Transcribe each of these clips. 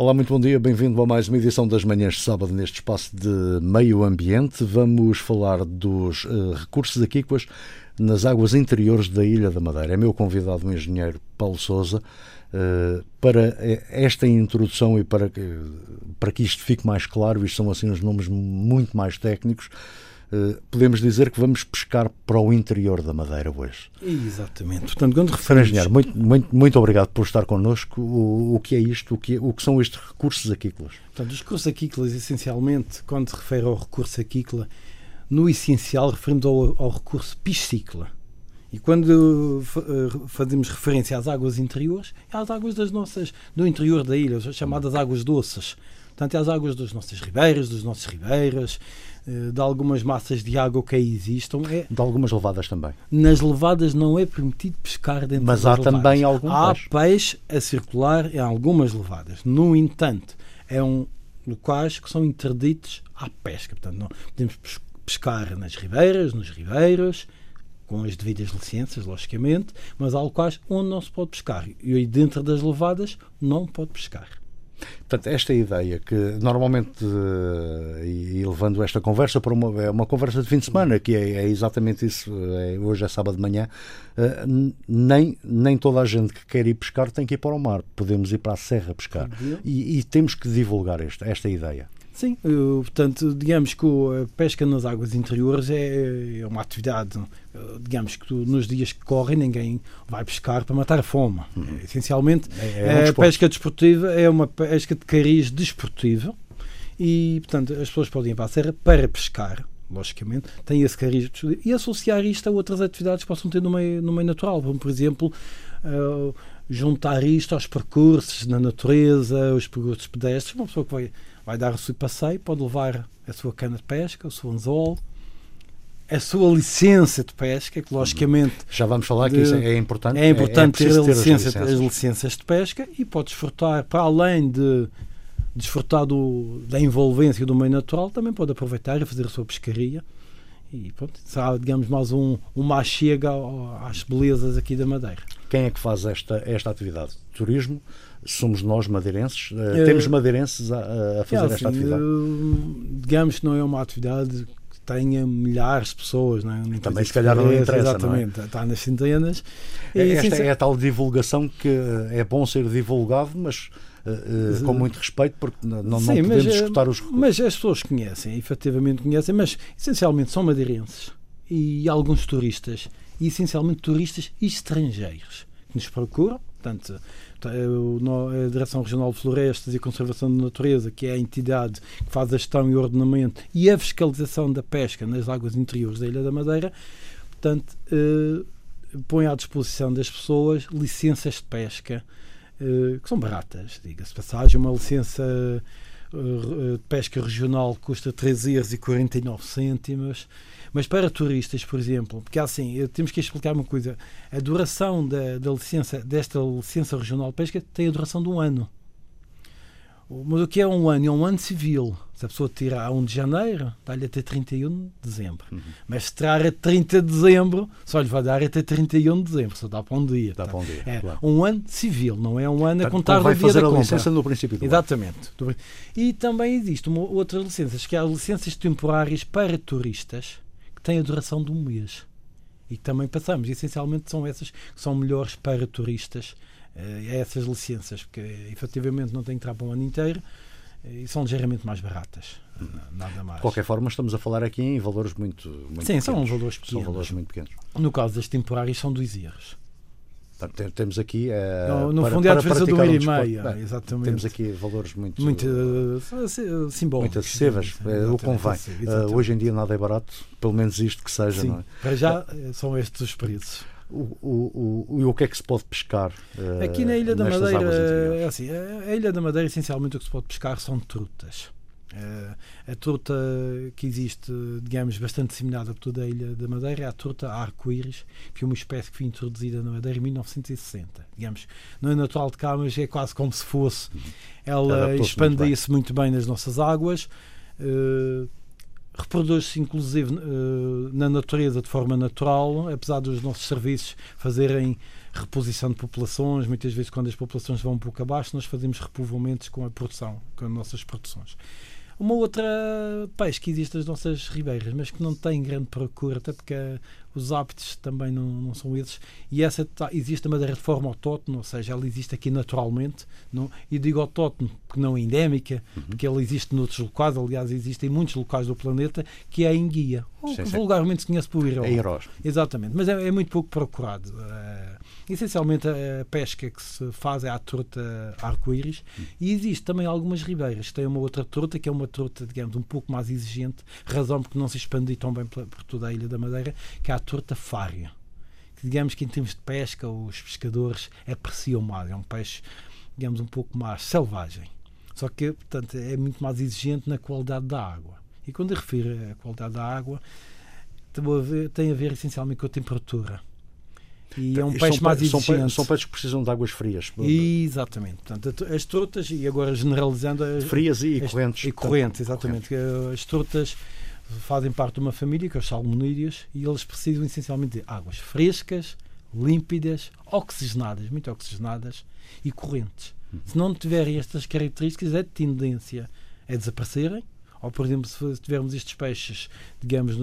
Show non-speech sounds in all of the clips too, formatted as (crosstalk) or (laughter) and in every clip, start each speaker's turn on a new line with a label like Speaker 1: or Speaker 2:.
Speaker 1: Olá, muito bom dia, bem-vindo a mais uma edição das manhãs de sábado neste espaço de meio ambiente. Vamos falar dos uh, recursos aquícolas nas águas interiores da Ilha da Madeira. É meu convidado o engenheiro Paulo Souza uh, para esta introdução e para que, para que isto fique mais claro, isto são assim os nomes muito mais técnicos. Uh, podemos dizer que vamos pescar para o interior da Madeira hoje.
Speaker 2: Exatamente. Portanto, quando
Speaker 1: referimos... Engenheiro, muito, muito, muito obrigado por estar connosco. O, o que é isto? O que, é, o que são estes recursos aquícolas?
Speaker 2: Portanto, os recursos aquícolas, essencialmente, quando se refere ao recurso aquícola, no essencial referimos ao, ao recurso piscícola. E quando uh, fazemos referência às águas interiores, é às águas das nossas, do interior da ilha, chamadas águas doces. Portanto, é as águas das nossas ribeiras, dos nossos ribeiras, uh, de algumas massas de água que aí existam. É...
Speaker 1: De algumas levadas também.
Speaker 2: Nas levadas não é permitido pescar dentro
Speaker 1: Mas
Speaker 2: das
Speaker 1: há
Speaker 2: levadas.
Speaker 1: também algum
Speaker 2: Há peixe. peixe a circular em algumas levadas. No entanto, é um locais que são interditos à pesca. Portanto, não podemos pescar nas ribeiras, nos ribeiros, com as devidas licenças, logicamente, mas há locais onde não se pode pescar. E aí dentro das levadas não pode pescar.
Speaker 1: Portanto, esta ideia que normalmente, uh, e, e, levando esta conversa para uma, é uma conversa de fim de semana, que é, é exatamente isso, é, hoje é sábado de manhã, uh, nem, nem toda a gente que quer ir pescar tem que ir para o mar. Podemos ir para a serra pescar. E, e, temos que divulgar esta, esta ideia.
Speaker 2: Sim, portanto, digamos que a pesca nas águas interiores é, é uma atividade, digamos que nos dias que correm ninguém vai pescar para matar a fome. Uhum. Essencialmente, é, é um a pesca desportiva é uma pesca de cariz desportiva e, portanto, as pessoas podem ir para a serra para pescar, logicamente, tem esse cariz e associar isto a outras atividades que possam ter no meio, no meio natural, como, por exemplo, uh, juntar isto aos percursos na natureza, os percursos pedestres, uma pessoa que vai vai dar o seu passeio, pode levar a sua cana de pesca, o seu anzol, a sua licença de pesca, que logicamente.
Speaker 1: Já vamos falar de, que isso é importante.
Speaker 2: É importante é, é ter, a licença, ter as, licenças. as, licenças. de pesca e pode desfrutar, para além de desfrutar do, da envolvência do meio natural, também pode aproveitar e fazer a sua pescaria. E pronto, será, digamos, mais um, uma chega às belezas aqui da Madeira.
Speaker 1: Quem é que faz esta, esta atividade? Turismo? somos nós madeirenses? Uh, temos madeirenses a, a fazer é assim, esta atividade? Uh,
Speaker 2: digamos que não é uma atividade que tenha milhares de pessoas. Não é?
Speaker 1: Também se calhar não interessa,
Speaker 2: Exatamente,
Speaker 1: não
Speaker 2: é? está nas centenas.
Speaker 1: É, e, esta assim, é a tal divulgação que é bom ser divulgado, mas Uh, uh, com muito respeito, porque não, não Sim, podemos mas, escutar os recursos.
Speaker 2: Mas as pessoas conhecem, efetivamente conhecem, mas essencialmente são madeirenses e alguns turistas, e essencialmente turistas estrangeiros que nos procuram. Portanto, a Direção Regional de Florestas e Conservação da Natureza, que é a entidade que faz a gestão e ordenamento e a fiscalização da pesca nas águas interiores da Ilha da Madeira, portanto, eh, põe à disposição das pessoas licenças de pesca eh, que são baratas, diga-se passagem, uma licença eh, de pesca regional custa 3 euros e 49 cêntimos mas para turistas, por exemplo, porque assim, temos que explicar uma coisa: a duração da, da licença, desta licença regional de pesca tem a duração de um ano. Mas o que é um ano? É um ano civil. Se a pessoa tirar a 1 de janeiro, dá-lhe até 31 de dezembro. Uhum. Mas se tirar a 30 de dezembro, só lhe vai dar até 31 de dezembro. Só dá para um dia.
Speaker 1: Dá tá? para um dia.
Speaker 2: É
Speaker 1: claro.
Speaker 2: um ano civil, não é um ano a contar
Speaker 1: vai
Speaker 2: do dia
Speaker 1: fazer
Speaker 2: da
Speaker 1: a
Speaker 2: compra.
Speaker 1: licença no princípio do
Speaker 2: Exatamente. Ano. E também existe uma, outras licenças, que as licenças temporárias para turistas que têm a duração de um mês. E que também passamos. E, essencialmente são essas que são melhores para turistas. É essas licenças, porque efetivamente não tem que entrar para um ano inteiro e são ligeiramente mais baratas. Nada mais.
Speaker 1: De qualquer forma, estamos a falar aqui em valores muito, muito
Speaker 2: Sim,
Speaker 1: pequenos.
Speaker 2: são valores pequenos.
Speaker 1: São valores muito pequenos.
Speaker 2: No caso das temporárias, são dois euros.
Speaker 1: temos aqui.
Speaker 2: Uh, no, para, fundo é a diferença do e meio. Um exatamente.
Speaker 1: Temos aqui valores muito.
Speaker 2: Muito uh, simbólicos. Muito
Speaker 1: acessíveis. É, o convém. Uh, hoje em dia nada é barato, pelo menos isto que seja.
Speaker 2: Sim,
Speaker 1: não é?
Speaker 2: Para já são estes os preços.
Speaker 1: O, o, o, o que é que se pode pescar? Uh,
Speaker 2: Aqui na Ilha da Madeira, é assim, a Ilha da Madeira, essencialmente, o que se pode pescar são trutas. Uh, a truta que existe, digamos, bastante disseminada por toda a Ilha da Madeira é a truta arco-íris, que é uma espécie que foi introduzida na Madeira em 1960. Digamos, não é natural de cá, mas é quase como se fosse. Ela expandia-se muito, bem nas nossas águas. Uh, reproduz-se inclusive uh, na natureza de forma natural, apesar dos nossos serviços fazerem reposição de populações, muitas vezes quando as populações vão um pouco abaixo, nós fazemos repovoamentos com a produção, com as nossas produções. Uma outra peixe que existe nas nossas ribeiras, mas que não tem grande procura, até porque os hábitos também não, não são esses, e essa tá, existe a madeira de forma autóctone, ou seja, ela existe aqui naturalmente, não, e digo autóctone porque não é endémica, uhum. porque ela existe noutros locais, aliás, existe em muitos locais do planeta, que é a enguia, ou que vulgarmente se conhece por.
Speaker 1: É irós.
Speaker 2: Exatamente, mas é, é muito pouco procurado. Uh, Essencialmente a pesca que se faz é a truta arco-íris e existe também algumas ribeiras têm uma outra truta que é uma truta, digamos, um pouco mais exigente, razão porque não se expande tão bem por toda a Ilha da Madeira, que é a truta fária. Que, digamos que em termos de pesca os pescadores apreciam mais, é um peixe, digamos, um pouco mais selvagem. Só que, portanto, é muito mais exigente na qualidade da água. E quando eu refiro à qualidade da água, tem a ver essencialmente com a temperatura e é um peixe são, mais exigente.
Speaker 1: São, são peixes que precisam de águas frias.
Speaker 2: Exatamente. Portanto, as trutas, e agora generalizando... As,
Speaker 1: frias e as, correntes.
Speaker 2: E correntes, exatamente. Corrente. As trutas fazem parte de uma família, que é os salmonídeos, e eles precisam essencialmente de águas frescas, límpidas, oxigenadas, muito oxigenadas e correntes. Uhum. Se não tiverem estas características, é tendência a desaparecerem. Ou, por exemplo, se tivermos estes peixes, digamos,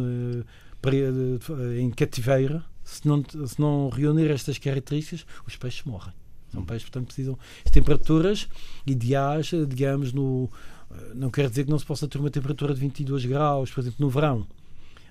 Speaker 2: em cativeiro, se não, se não reunir estas características, os peixes morrem. São peixes, portanto, precisam de temperaturas ideais, digamos, no. Não quer dizer que não se possa ter uma temperatura de 22 graus, por exemplo, no verão.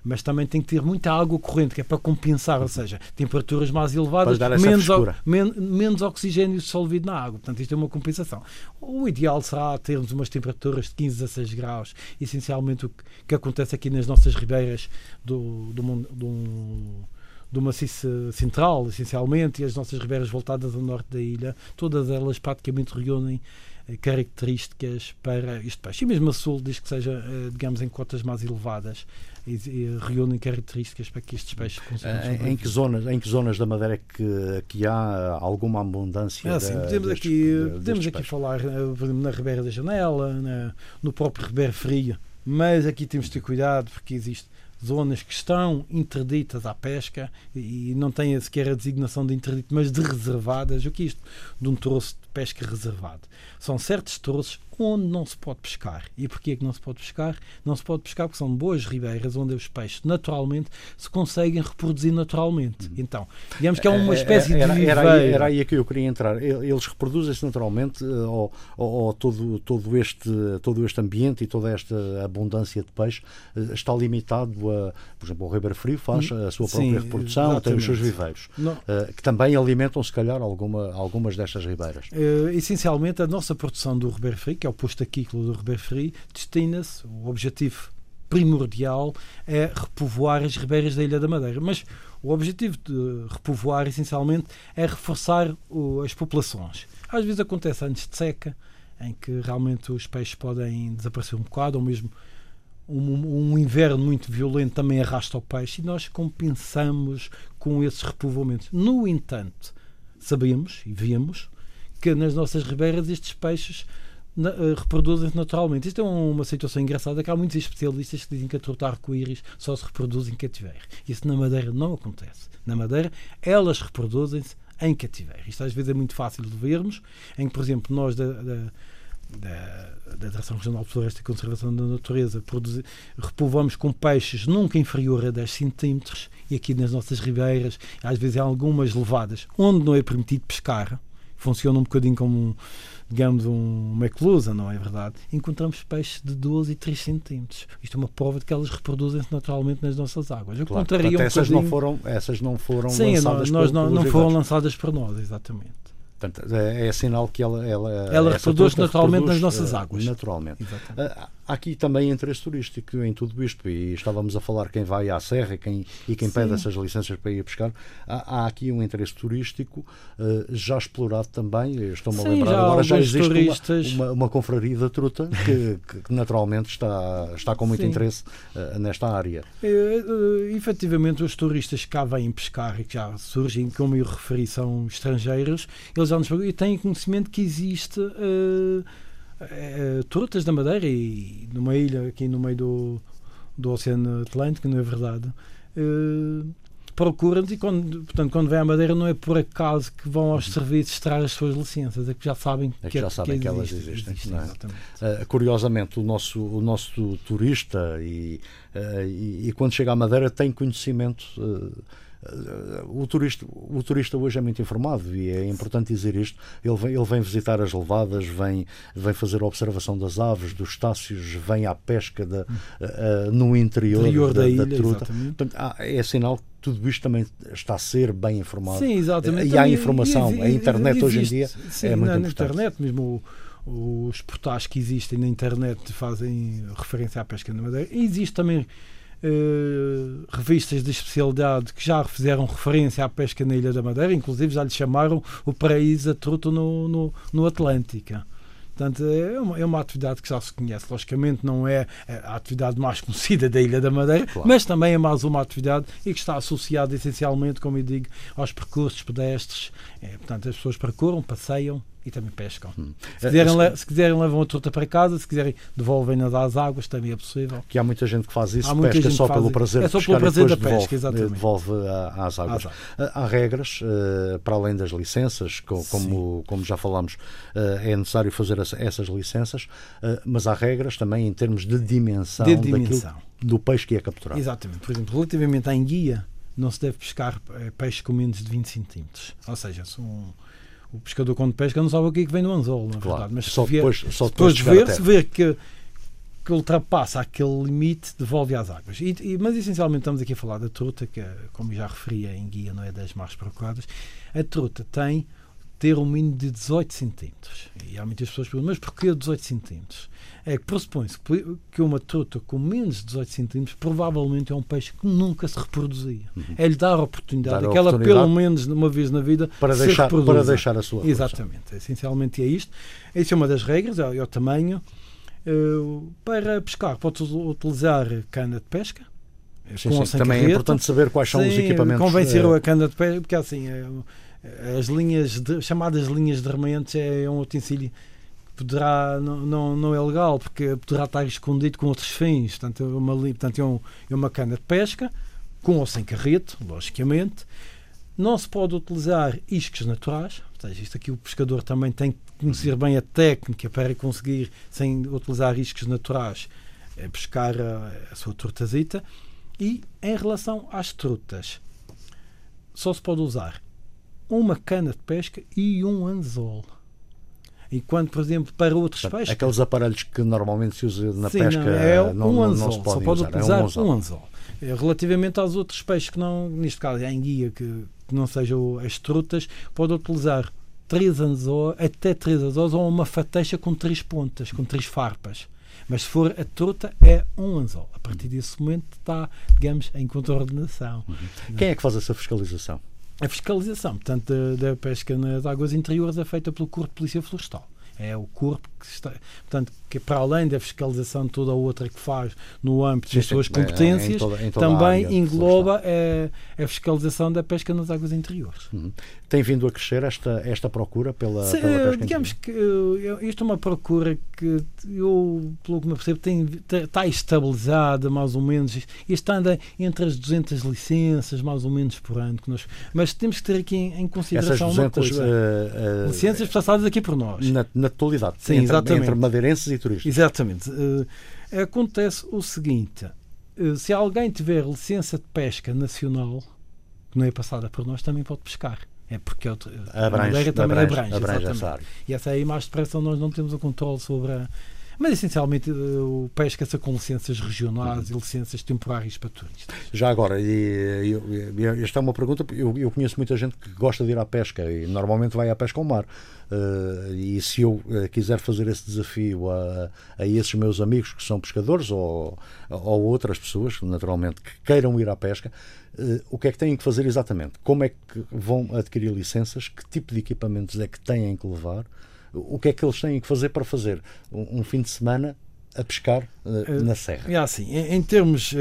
Speaker 2: Mas também tem que ter muita água corrente, que é para compensar, ou seja, temperaturas mais elevadas, menos, men menos oxigênio dissolvido na água. Portanto, isto é uma compensação. O ideal será termos umas temperaturas de 15 a 6 graus. Essencialmente, o que, que acontece aqui nas nossas ribeiras do, do, do, do do maciço central, essencialmente, e as nossas ribeiras voltadas ao norte da ilha, todas elas praticamente reúnem eh, características para este peixe. E mesmo a sul diz que seja, eh, digamos, em cotas mais elevadas e, e reúnem características para que estes peixes consigam
Speaker 1: em, em que zonas Em que zonas da Madeira é que, que há alguma abundância?
Speaker 2: Ah, sim, podemos destes, aqui, podemos aqui falar, eh, por exemplo, na Ribeira da Janela, na, no próprio Ribeiro Frio, mas aqui temos de ter cuidado porque existe zonas que estão interditas à pesca e não têm sequer a designação de interdito, mas de reservadas. O que é isto? De um troço de pesca reservado. São certos troços onde não se pode pescar. E porquê que não se pode pescar? Não se pode pescar porque são boas ribeiras onde os peixes naturalmente se conseguem reproduzir naturalmente. Uhum. Então, digamos que é uma é, espécie
Speaker 1: era,
Speaker 2: de
Speaker 1: era, aí, era aí que eu queria entrar. Eles reproduzem-se naturalmente eh, ou, ou, todo, todo, este, todo este ambiente e toda esta abundância de peixe eh, está limitado a, por exemplo, o Ribeiro Frio faz uhum. a sua própria Sim, reprodução, exatamente. tem os seus viveiros, uh, que também alimentam, se calhar, alguma, algumas destas ribeiras.
Speaker 2: Uh, essencialmente, a nossa produção do Ribeiro Frio, que é o posto do Ribeiro destina-se, o objetivo primordial é repovoar as ribeiras da Ilha da Madeira. Mas o objetivo de repovoar, essencialmente, é reforçar o, as populações. Às vezes acontece antes de seca, em que realmente os peixes podem desaparecer um bocado, ou mesmo um, um, inverno muito violento também arrasta o peixe, e nós compensamos com esses repovoamentos. No entanto, sabemos e vemos que nas nossas ribeiras estes peixes uh, reproduzem-se naturalmente. Isto é uma situação engraçada que há muitos especialistas que dizem que a truta arco-íris só se reproduz em cativeiro. Isso na Madeira não acontece. Na Madeira, elas reproduzem-se em cativeiro. Isto às vezes é muito fácil de vermos, em que, por exemplo, nós da, da da, da Direção Regional de Floresta e Conservação da Natureza, produzir, repovoamos com peixes nunca inferior a 10 centímetros e aqui nas nossas ribeiras, às vezes há algumas levadas, onde não é permitido pescar, funciona um bocadinho como, digamos, um, uma eclusa, não é verdade? Encontramos peixes de 12 e 3 centímetros. Isto é uma prova de que elas reproduzem-se naturalmente nas nossas águas.
Speaker 1: Eu claro, portanto, um essas, não foram, essas não foram
Speaker 2: Sim,
Speaker 1: lançadas
Speaker 2: nós, não, não foram lançadas por nós, exatamente.
Speaker 1: Portanto, é, é sinal que ela ela,
Speaker 2: ela reproduz naturalmente reproduz, nas nossas águas.
Speaker 1: Naturalmente. Exatamente. Uh, há aqui também interesse turístico em tudo isto e estávamos a falar quem vai à serra e quem, e quem pede essas licenças para ir pescar. Há, há aqui um interesse turístico uh, já explorado também. Estou-me a lembrar já agora já existe turistas... uma, uma, uma, confraria da truta que, que, naturalmente está, está com muito Sim. interesse uh, nesta área.
Speaker 2: Uh, efetivamente, os turistas que cá vêm pescar e que já surgem, como eu referi, são estrangeiros, eles já nos e têm conhecimento que existe. Uh, é, trutas da Madeira e numa ilha aqui no meio do, do Oceano Atlântico, não é verdade? Uh, procuram-nos e quando, portanto, quando vêm à Madeira não é por acaso que vão aos serviços extrair as suas licenças, é que já sabem
Speaker 1: é
Speaker 2: que, que,
Speaker 1: já sabem
Speaker 2: que,
Speaker 1: que elas existem. existem é? uh, curiosamente, o nosso, o nosso turista e, uh, e, e, quando chega à Madeira tem conhecimento o turista, o turista hoje é muito informado e é importante dizer isto. Ele vem, ele vem visitar as levadas, vem, vem fazer a observação das aves, dos estácios, vem à pesca da, uh, no interior,
Speaker 2: interior da, da, ilha,
Speaker 1: da truta. Portanto, é sinal que tudo isto também está a ser bem informado.
Speaker 2: Sim, exatamente.
Speaker 1: E há informação. E, e, a internet
Speaker 2: existe,
Speaker 1: hoje em dia
Speaker 2: sim,
Speaker 1: é muito
Speaker 2: na,
Speaker 1: importante.
Speaker 2: Na internet mesmo os portais que existem na internet fazem referência à pesca na Madeira. E existe também Uh, revistas de especialidade que já fizeram referência à pesca na Ilha da Madeira, inclusive já lhe chamaram o paraíso a truto no, no, no Atlântica. Portanto, é uma, é uma atividade que já se conhece. Logicamente, não é a atividade mais (laughs) conhecida da Ilha da Madeira, claro. mas também é mais uma atividade e que está associada essencialmente, como eu digo, aos percursos pedestres. É, portanto, as pessoas procuram, passeiam e também pescam. Hum. Se, quiserem, se quiserem, levam a truta para casa, se quiserem, devolvem-na das águas, também é possível.
Speaker 1: Que há muita gente que faz isso, há pesca só pelo prazer
Speaker 2: é
Speaker 1: só
Speaker 2: pelo prazer da
Speaker 1: devolve,
Speaker 2: pesca, exatamente.
Speaker 1: Devolve às águas. Há regras, para além das licenças, como, como já falámos, é necessário fazer essas licenças, mas há regras também em termos de dimensão,
Speaker 2: de dimensão.
Speaker 1: do peixe que é capturado.
Speaker 2: Exatamente. Por exemplo, relativamente à enguia, não se deve pescar peixe com menos de 20 centímetros. Ou seja, são o pescador quando pesca não sabe o que é que vem no anzol, na
Speaker 1: claro.
Speaker 2: verdade. Mas
Speaker 1: só
Speaker 2: vier,
Speaker 1: depois, só
Speaker 2: depois,
Speaker 1: depois
Speaker 2: de ver, se vê que, que ultrapassa aquele limite, devolve às águas. E, e, mas essencialmente estamos aqui a falar da truta, que como já referi em guia, não é das mais procuradas. A truta tem ter um mínimo de 18 centímetros. E há muitas pessoas que perguntam, mas porquê 18 centímetros? É que pressupõe-se que uma truta com menos de 18 centímetros provavelmente é um peixe que nunca se reproduzia. Uhum. É lhe dar a oportunidade, dar a aquela pelo menos uma vez na vida
Speaker 1: para,
Speaker 2: se
Speaker 1: deixar, para deixar a sua
Speaker 2: Exatamente. Essencialmente é isto. Essa é uma das regras, é, é o tamanho. Uh, para pescar, pode utilizar cana de pesca.
Speaker 1: Sim, sim. Também é importante saber quais são sim, os equipamentos.
Speaker 2: Convém ser uh... a cana de pesca, porque assim. É, as linhas de, chamadas linhas de rementes é um utensílio poderá não, não, não é legal porque poderá estar escondido com outros fins. Portanto, é uma, portanto é, um, é uma cana de pesca com ou sem carrete, logicamente. Não se pode utilizar iscos naturais ou seja, isto aqui o pescador também tem que conhecer bem a técnica para conseguir, sem utilizar iscos naturais, eh, pescar a, a sua trutazita e em relação às trutas só se pode usar uma cana de pesca e um anzol. Enquanto, por exemplo, para outros Portanto, peixes.
Speaker 1: Aqueles aparelhos que normalmente se usa na
Speaker 2: sim,
Speaker 1: pesca
Speaker 2: não, é
Speaker 1: não,
Speaker 2: um
Speaker 1: anzol,
Speaker 2: não se
Speaker 1: pode
Speaker 2: só pode
Speaker 1: usar,
Speaker 2: utilizar
Speaker 1: é um anzol.
Speaker 2: Um anzol. É, relativamente aos outros peixes que não, neste caso é a enguia, que, que não sejam as trutas, pode utilizar três anzóis, até três anzóis ou uma fateixa com três pontas, com três farpas. Mas se for a truta, é um anzol. A partir desse momento está, digamos, em contraordenação.
Speaker 1: Uhum. Quem é que faz essa fiscalização?
Speaker 2: A fiscalização, portanto, da, da pesca nas águas interiores é feita pelo Corpo de Polícia Florestal. É o corpo que está, portanto, que para além da fiscalização toda a outra que faz no âmbito das suas competências, é, em toda, em toda também engloba a, a, fiscalização da pesca nas águas interiores.
Speaker 1: Uhum. Tem vindo a crescer esta, esta procura pela,
Speaker 2: Se,
Speaker 1: pela pesca
Speaker 2: Digamos que isto é uma procura que eu, pelo que me percebo, tem, está estabilizada mais ou menos. Isto anda entre as 200 licenças, mais ou menos por ano. Que nós, mas temos que ter aqui em, em consideração 200, uma coisa. Uh, uh, licenças passadas aqui por nós.
Speaker 1: Na, na totalidade.
Speaker 2: Sim,
Speaker 1: entre,
Speaker 2: exatamente.
Speaker 1: Entre madeirenses e turistas.
Speaker 2: Exatamente. Uh, acontece o seguinte: se alguém tiver licença de pesca nacional, que não é passada por nós, também pode pescar. É porque a
Speaker 1: abrange,
Speaker 2: também
Speaker 1: abrange,
Speaker 2: abrange,
Speaker 1: abrange
Speaker 2: essa área. E essa aí, mais depressa, nós não temos o controle sobre a. Mas essencialmente o pesca-se com licenças regionais e licenças temporárias para turistas.
Speaker 1: Já agora, e, esta é uma pergunta, eu, eu, conheço muita gente que gosta de ir à pesca e normalmente vai à pesca ao mar. Uh, e se eu uh, quiser fazer esse desafio a, a esses meus amigos que são pescadores ou, ou outras pessoas, naturalmente, que queiram ir à pesca, Uh, o que é que têm que fazer exatamente? Como é que vão adquirir licenças? Que tipo de equipamentos é que têm que levar? O que é que eles têm que fazer para fazer um, um fim de semana a pescar uh, uh, na serra?
Speaker 2: É assim, em, em termos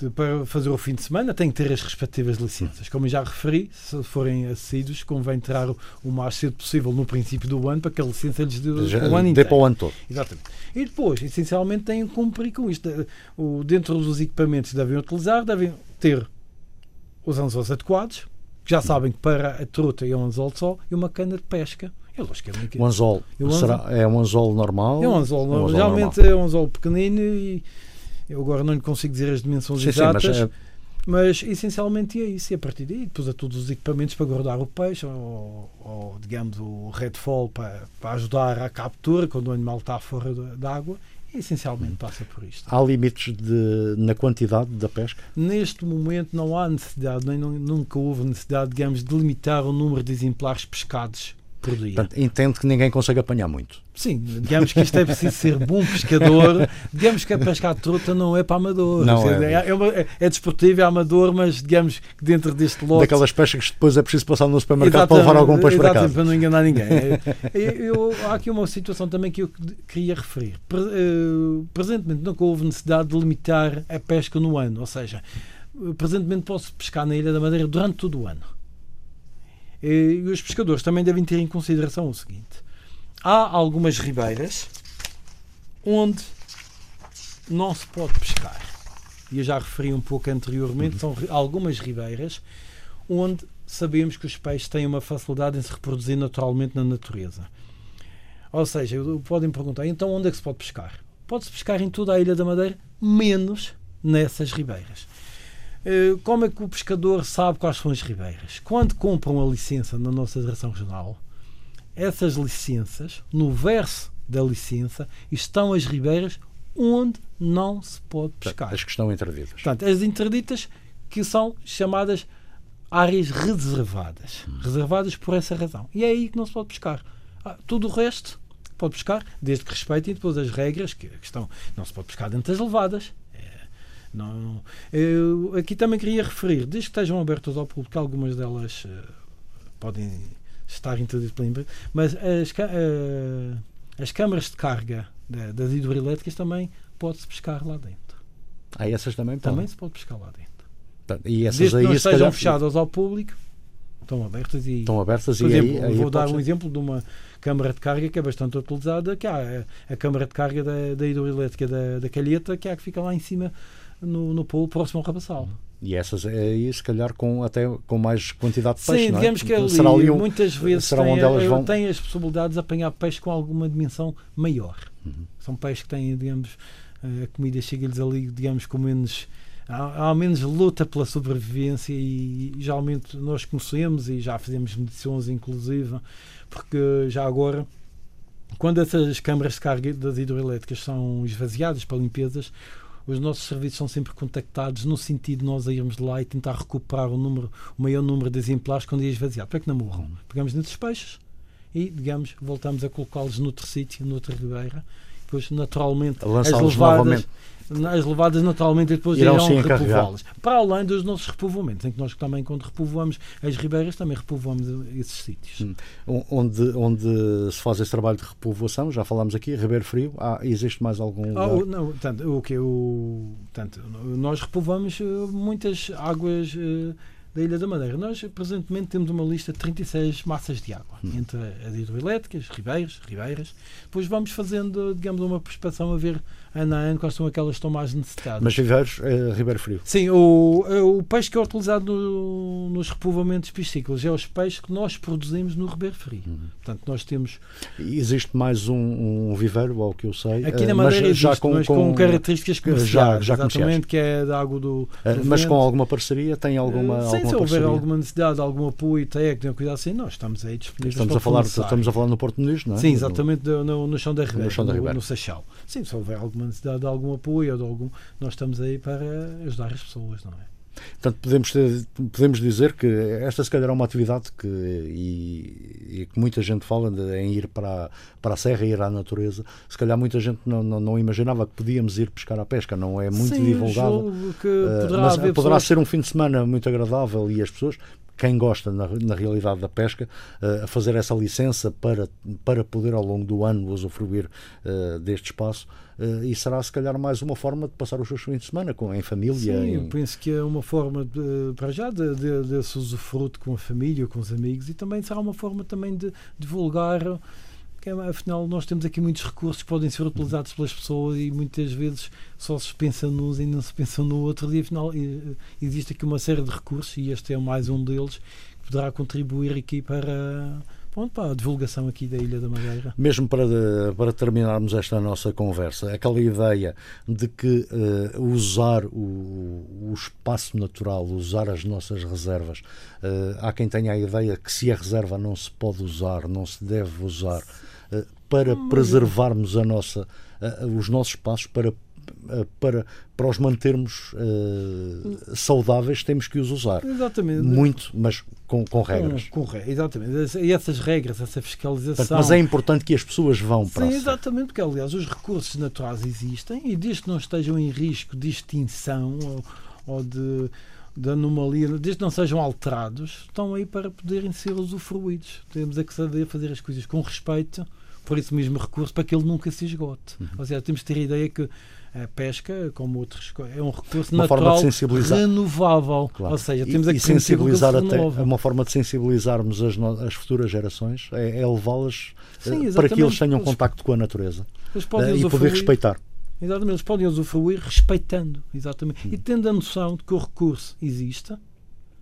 Speaker 2: de, para fazer o fim de semana tem que ter as respectivas licenças. Como já referi, se forem assíduos, convém entrar o, o mais cedo possível no princípio do ano para que a licença lhes dê o ano inteiro.
Speaker 1: para o ano todo.
Speaker 2: Exatamente. E depois, essencialmente, têm que cumprir com isto. O, dentro dos equipamentos que devem utilizar, devem ter os anzóis adequados, já sabem que para a truta é um anzol só, e uma cana de pesca.
Speaker 1: Eu acho que é um anzol, será, é um anzol normal?
Speaker 2: É um anzol, é um anzol Geralmente normal. é um anzol pequenino e eu agora não lhe consigo dizer as dimensões sim, exatas. Sim, mas, é... mas, essencialmente é isso. E a partir daí, depois a todos os equipamentos para guardar o peixe, ou, ou digamos o redfall para, para ajudar à captura quando o animal está fora da água essencialmente passa por isto.
Speaker 1: Há limites de, na quantidade da pesca?
Speaker 2: Neste momento não há necessidade, nem nunca houve necessidade, digamos, de limitar o número de exemplares pescados por dia.
Speaker 1: Portanto, entende que ninguém consegue apanhar muito.
Speaker 2: Sim, digamos que isto é preciso ser bom pescador. (laughs) digamos que a pesca à truta não é para amador.
Speaker 1: Não
Speaker 2: é, é, é, uma, é, é desportivo, é amador, mas digamos que dentro deste lote.
Speaker 1: Daquelas pescas que depois é preciso passar no supermercado para levar algum peixe para casa.
Speaker 2: para não enganar ninguém. eu, (laughs) eu, há aqui uma situação também que eu queria referir. Eh, presentemente nunca houve necessidade de limitar a pesca no ano, ou seja, presentemente posso pescar na Ilha da Madeira durante todo o ano. E os pescadores também devem ter em consideração o seguinte: há algumas ribeiras onde não se pode pescar. E eu já referi um pouco anteriormente, são algumas ribeiras onde sabemos que os peixes têm uma facilidade em se reproduzir naturalmente na natureza. Ou seja, podem perguntar, então onde é que se pode pescar? Pode-se pescar em toda a Ilha da Madeira, menos nessas ribeiras. Eh, como é que o pescador sabe quais são as ribeiras? Quando compram a licença na nossa direção regional, essas licenças, no verso da licença, estão as ribeiras onde não se pode pescar.
Speaker 1: As que estão interditas.
Speaker 2: Portanto, as interditas que são chamadas áreas reservadas. Hum. Reservadas por essa razão. E é aí que não se pode pescar. Ah, tudo o resto pode pescar, desde que respeitem depois as regras que, que estão. Não se pode pescar dentro das levadas, não, eu aqui também queria referir, desde que estejam abertas ao público, algumas delas uh, podem estar introduzidas pela empresa, mas as, uh, as câmaras de carga da, das hidroelétricas também pode-se pescar lá dentro.
Speaker 1: Ah, essas também
Speaker 2: podem? Também se pode pescar lá dentro.
Speaker 1: E essas
Speaker 2: desde
Speaker 1: aí,
Speaker 2: que não estejam calhar... fechadas ao público, estão abertas e.
Speaker 1: Estão abertas
Speaker 2: por
Speaker 1: e
Speaker 2: exemplo,
Speaker 1: aí,
Speaker 2: vou dar um ser... exemplo de uma câmara de carga que é bastante utilizada, que há a, a câmara de carga da, da hidroelétrica da, da Calheta, que é a que fica lá em cima no, no próximo ao Rabassal.
Speaker 1: E essas aí, se calhar, com, até com mais quantidade de peixe.
Speaker 2: Sim,
Speaker 1: é?
Speaker 2: digamos que ali, será ali um, muitas vezes será tem, onde elas vão... tem as possibilidades de apanhar peixe com alguma dimensão maior. Uhum. São peixes que têm, digamos, a comida chega-lhes ali, digamos, com menos. Há, há, menos luta pela sobrevivência e, e geralmente nós conhecemos e já fizemos medições, inclusive, porque já agora quando essas câmaras de carga das hidroelétricas são esvaziadas para limpezas, os nossos serviços são sempre contactados no sentido de nós irmos lá e tentar recuperar o, número, o maior número de exemplares quando é esvaziado, para que não morram. Pegamos nesses peixes e, digamos, voltamos a colocá-los noutro sítio, noutra ribeira. Depois, naturalmente, as levadas, novamente as levadas naturalmente depois irão, irão repovoá-las. Para além dos nossos repovoamentos, em que nós também, quando repovoamos as ribeiras, também repovoamos esses sítios. Hum.
Speaker 1: Onde, onde se faz esse trabalho de repovoação, já falámos aqui, Ribeiro Frio, há, existe mais algum
Speaker 2: ah, lugar? não, tanto, o que o, tanto, nós repovoamos eh, muitas águas uh, da Ilha da Madeira. Nós, presentemente, temos uma lista de 36 massas de água, hum. entre as hidroelétricas, ribeiras, ribeiras. Depois vamos fazendo, digamos, uma prospeção a ver ano a ano quais são aquelas que estão mais necessitadas.
Speaker 1: Mas viveiros, é Ribeiro Frio?
Speaker 2: Sim, o, é o peixe que é utilizado no, nos repovoamentos piscícolas é os peixes que nós produzimos no Ribeiro Frio. Uhum. Portanto, nós temos...
Speaker 1: Existe mais um, um viveiro, ao que eu sei.
Speaker 2: Aqui na eh, Madeira mas existe, já com, mas com, com características comerciais, já, já exatamente, que é da água do,
Speaker 1: eh, do Mas com alguma parceria, tem alguma
Speaker 2: Sim,
Speaker 1: alguma
Speaker 2: se houver alguma necessidade, algum apoio técnico, cuidado assim, nós estamos aí disponíveis
Speaker 1: estamos a falar Estamos a falar no Porto Muniz, não é?
Speaker 2: Sim, exatamente, no, no, no chão da Ribeira, no, chão da Ribeira. no, no Seixal. Sim, se houver alguma necessidade de algum apoio ou de algum. Nós estamos aí para ajudar as pessoas, não é?
Speaker 1: Portanto, podemos, ter, podemos dizer que esta, se calhar, é uma atividade que, e, e, que muita gente fala de, em ir para, para a serra, ir à natureza. Se calhar, muita gente não, não, não imaginava que podíamos ir pescar à pesca, não é muito
Speaker 2: Sim,
Speaker 1: divulgado.
Speaker 2: Que poderá
Speaker 1: mas poderá
Speaker 2: pessoas...
Speaker 1: ser um fim de semana muito agradável e as pessoas quem gosta, na, na realidade, da pesca, uh, a fazer essa licença para, para poder, ao longo do ano, usufruir uh, deste espaço. Uh, e será, se calhar, mais uma forma de passar os seus fins de semana com, em família.
Speaker 2: Sim,
Speaker 1: em...
Speaker 2: eu penso que é uma forma, de, para já, de, de, de se usufruto com a família, com os amigos, e também será uma forma também de divulgar que é, afinal nós temos aqui muitos recursos que podem ser utilizados pelas pessoas e muitas vezes só se pensa nos e não se pensa no outro e afinal existe aqui uma série de recursos e este é mais um deles que poderá contribuir aqui para Pronto, para a divulgação aqui da Ilha da Madeira.
Speaker 1: Mesmo para, para terminarmos esta nossa conversa, aquela ideia de que uh, usar o, o, espaço natural, usar as nossas reservas, uh, há quem tenha a ideia que se a reserva não se pode usar, não se deve usar para preservarmos a nossa, os nossos passos, para, para, para os mantermos uh, saudáveis, temos que os usar.
Speaker 2: Exatamente.
Speaker 1: Muito, mas com, com regras.
Speaker 2: Com, com, exatamente. E essas regras, essa fiscalização. Portanto,
Speaker 1: mas é importante que as pessoas vão para
Speaker 2: Sim, exatamente, porque aliás os recursos naturais existem e desde que não estejam em risco de extinção ou, ou de de anomalia, desde que não sejam alterados, estão aí para poderem ser usufruídos. Temos é que saber fazer as coisas com respeito por esse mesmo recurso para que ele nunca se esgote. Uhum. Ou seja, temos de ter a ideia que a pesca, como outros, é um recurso uma natural forma de sensibilizar. renovável. Claro. Ou seja, temos
Speaker 1: e,
Speaker 2: aqui
Speaker 1: e sensibilizar até é uma forma de sensibilizarmos as, as futuras gerações é, é levá-las eh, para que eles tenham eles, contacto com a natureza uh, e poder respeitar.
Speaker 2: Exatamente, eles podem usufruir respeitando, exatamente, hum. e tendo a noção de que o recurso exista,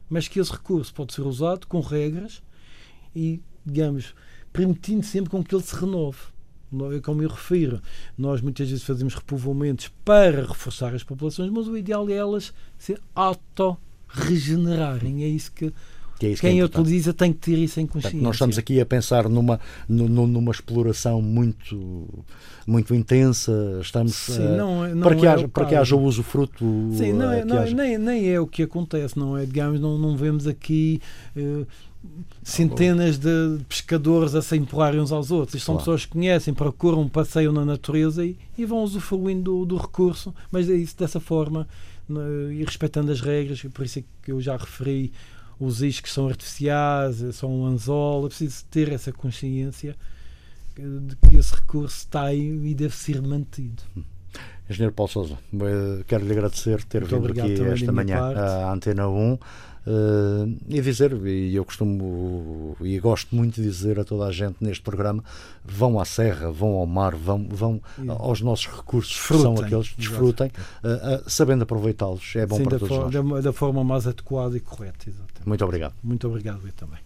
Speaker 2: mas que esse recurso pode ser usado com regras e, digamos, permitindo sempre com que ele se renove. É como eu refiro, nós muitas vezes fazemos repovoamentos para reforçar as populações, mas o ideal é elas se auto-regenerarem. É isso que que é Quem é utiliza tem que ter isso em consciência. Portanto,
Speaker 1: nós estamos aqui a pensar numa, numa exploração muito, muito intensa. Estamos
Speaker 2: Sim, não, é- não
Speaker 1: para, que
Speaker 2: é
Speaker 1: haja, para que haja o usufruto.
Speaker 2: Sim, não é, não, é- nem, nem é o que acontece, não é? Digamos, não, não vemos aqui. Uh, centenas de pescadores a se empurrarem uns aos outros. Isto são claro. pessoas que conhecem, procuram um passeio na natureza e, e vão usufruindo do, do, recurso, mas é isso dessa forma né, e respeitando as regras. Por isso é que eu já referi os iscos são artificiais, são um anzol. É preciso ter essa consciência de que esse recurso está aí e deve ser mantido.
Speaker 1: Engenheiro Paulo Souza, eh, quero lhe agradecer ter Muito vindo aqui esta manhã à Antena 1. Uh, e dizer, e eu costumo e gosto muito de dizer a toda a gente neste programa: vão à serra, vão ao mar, vão, vão aos nossos recursos, desfrutem, que são aqueles, desfrutem, uh, uh, sabendo aproveitá-los. É bom Sim, para todos
Speaker 2: for,
Speaker 1: nós.
Speaker 2: Da, da, forma mais adequada e correta. Exatamente.
Speaker 1: Muito obrigado.
Speaker 2: Muito obrigado, eu também.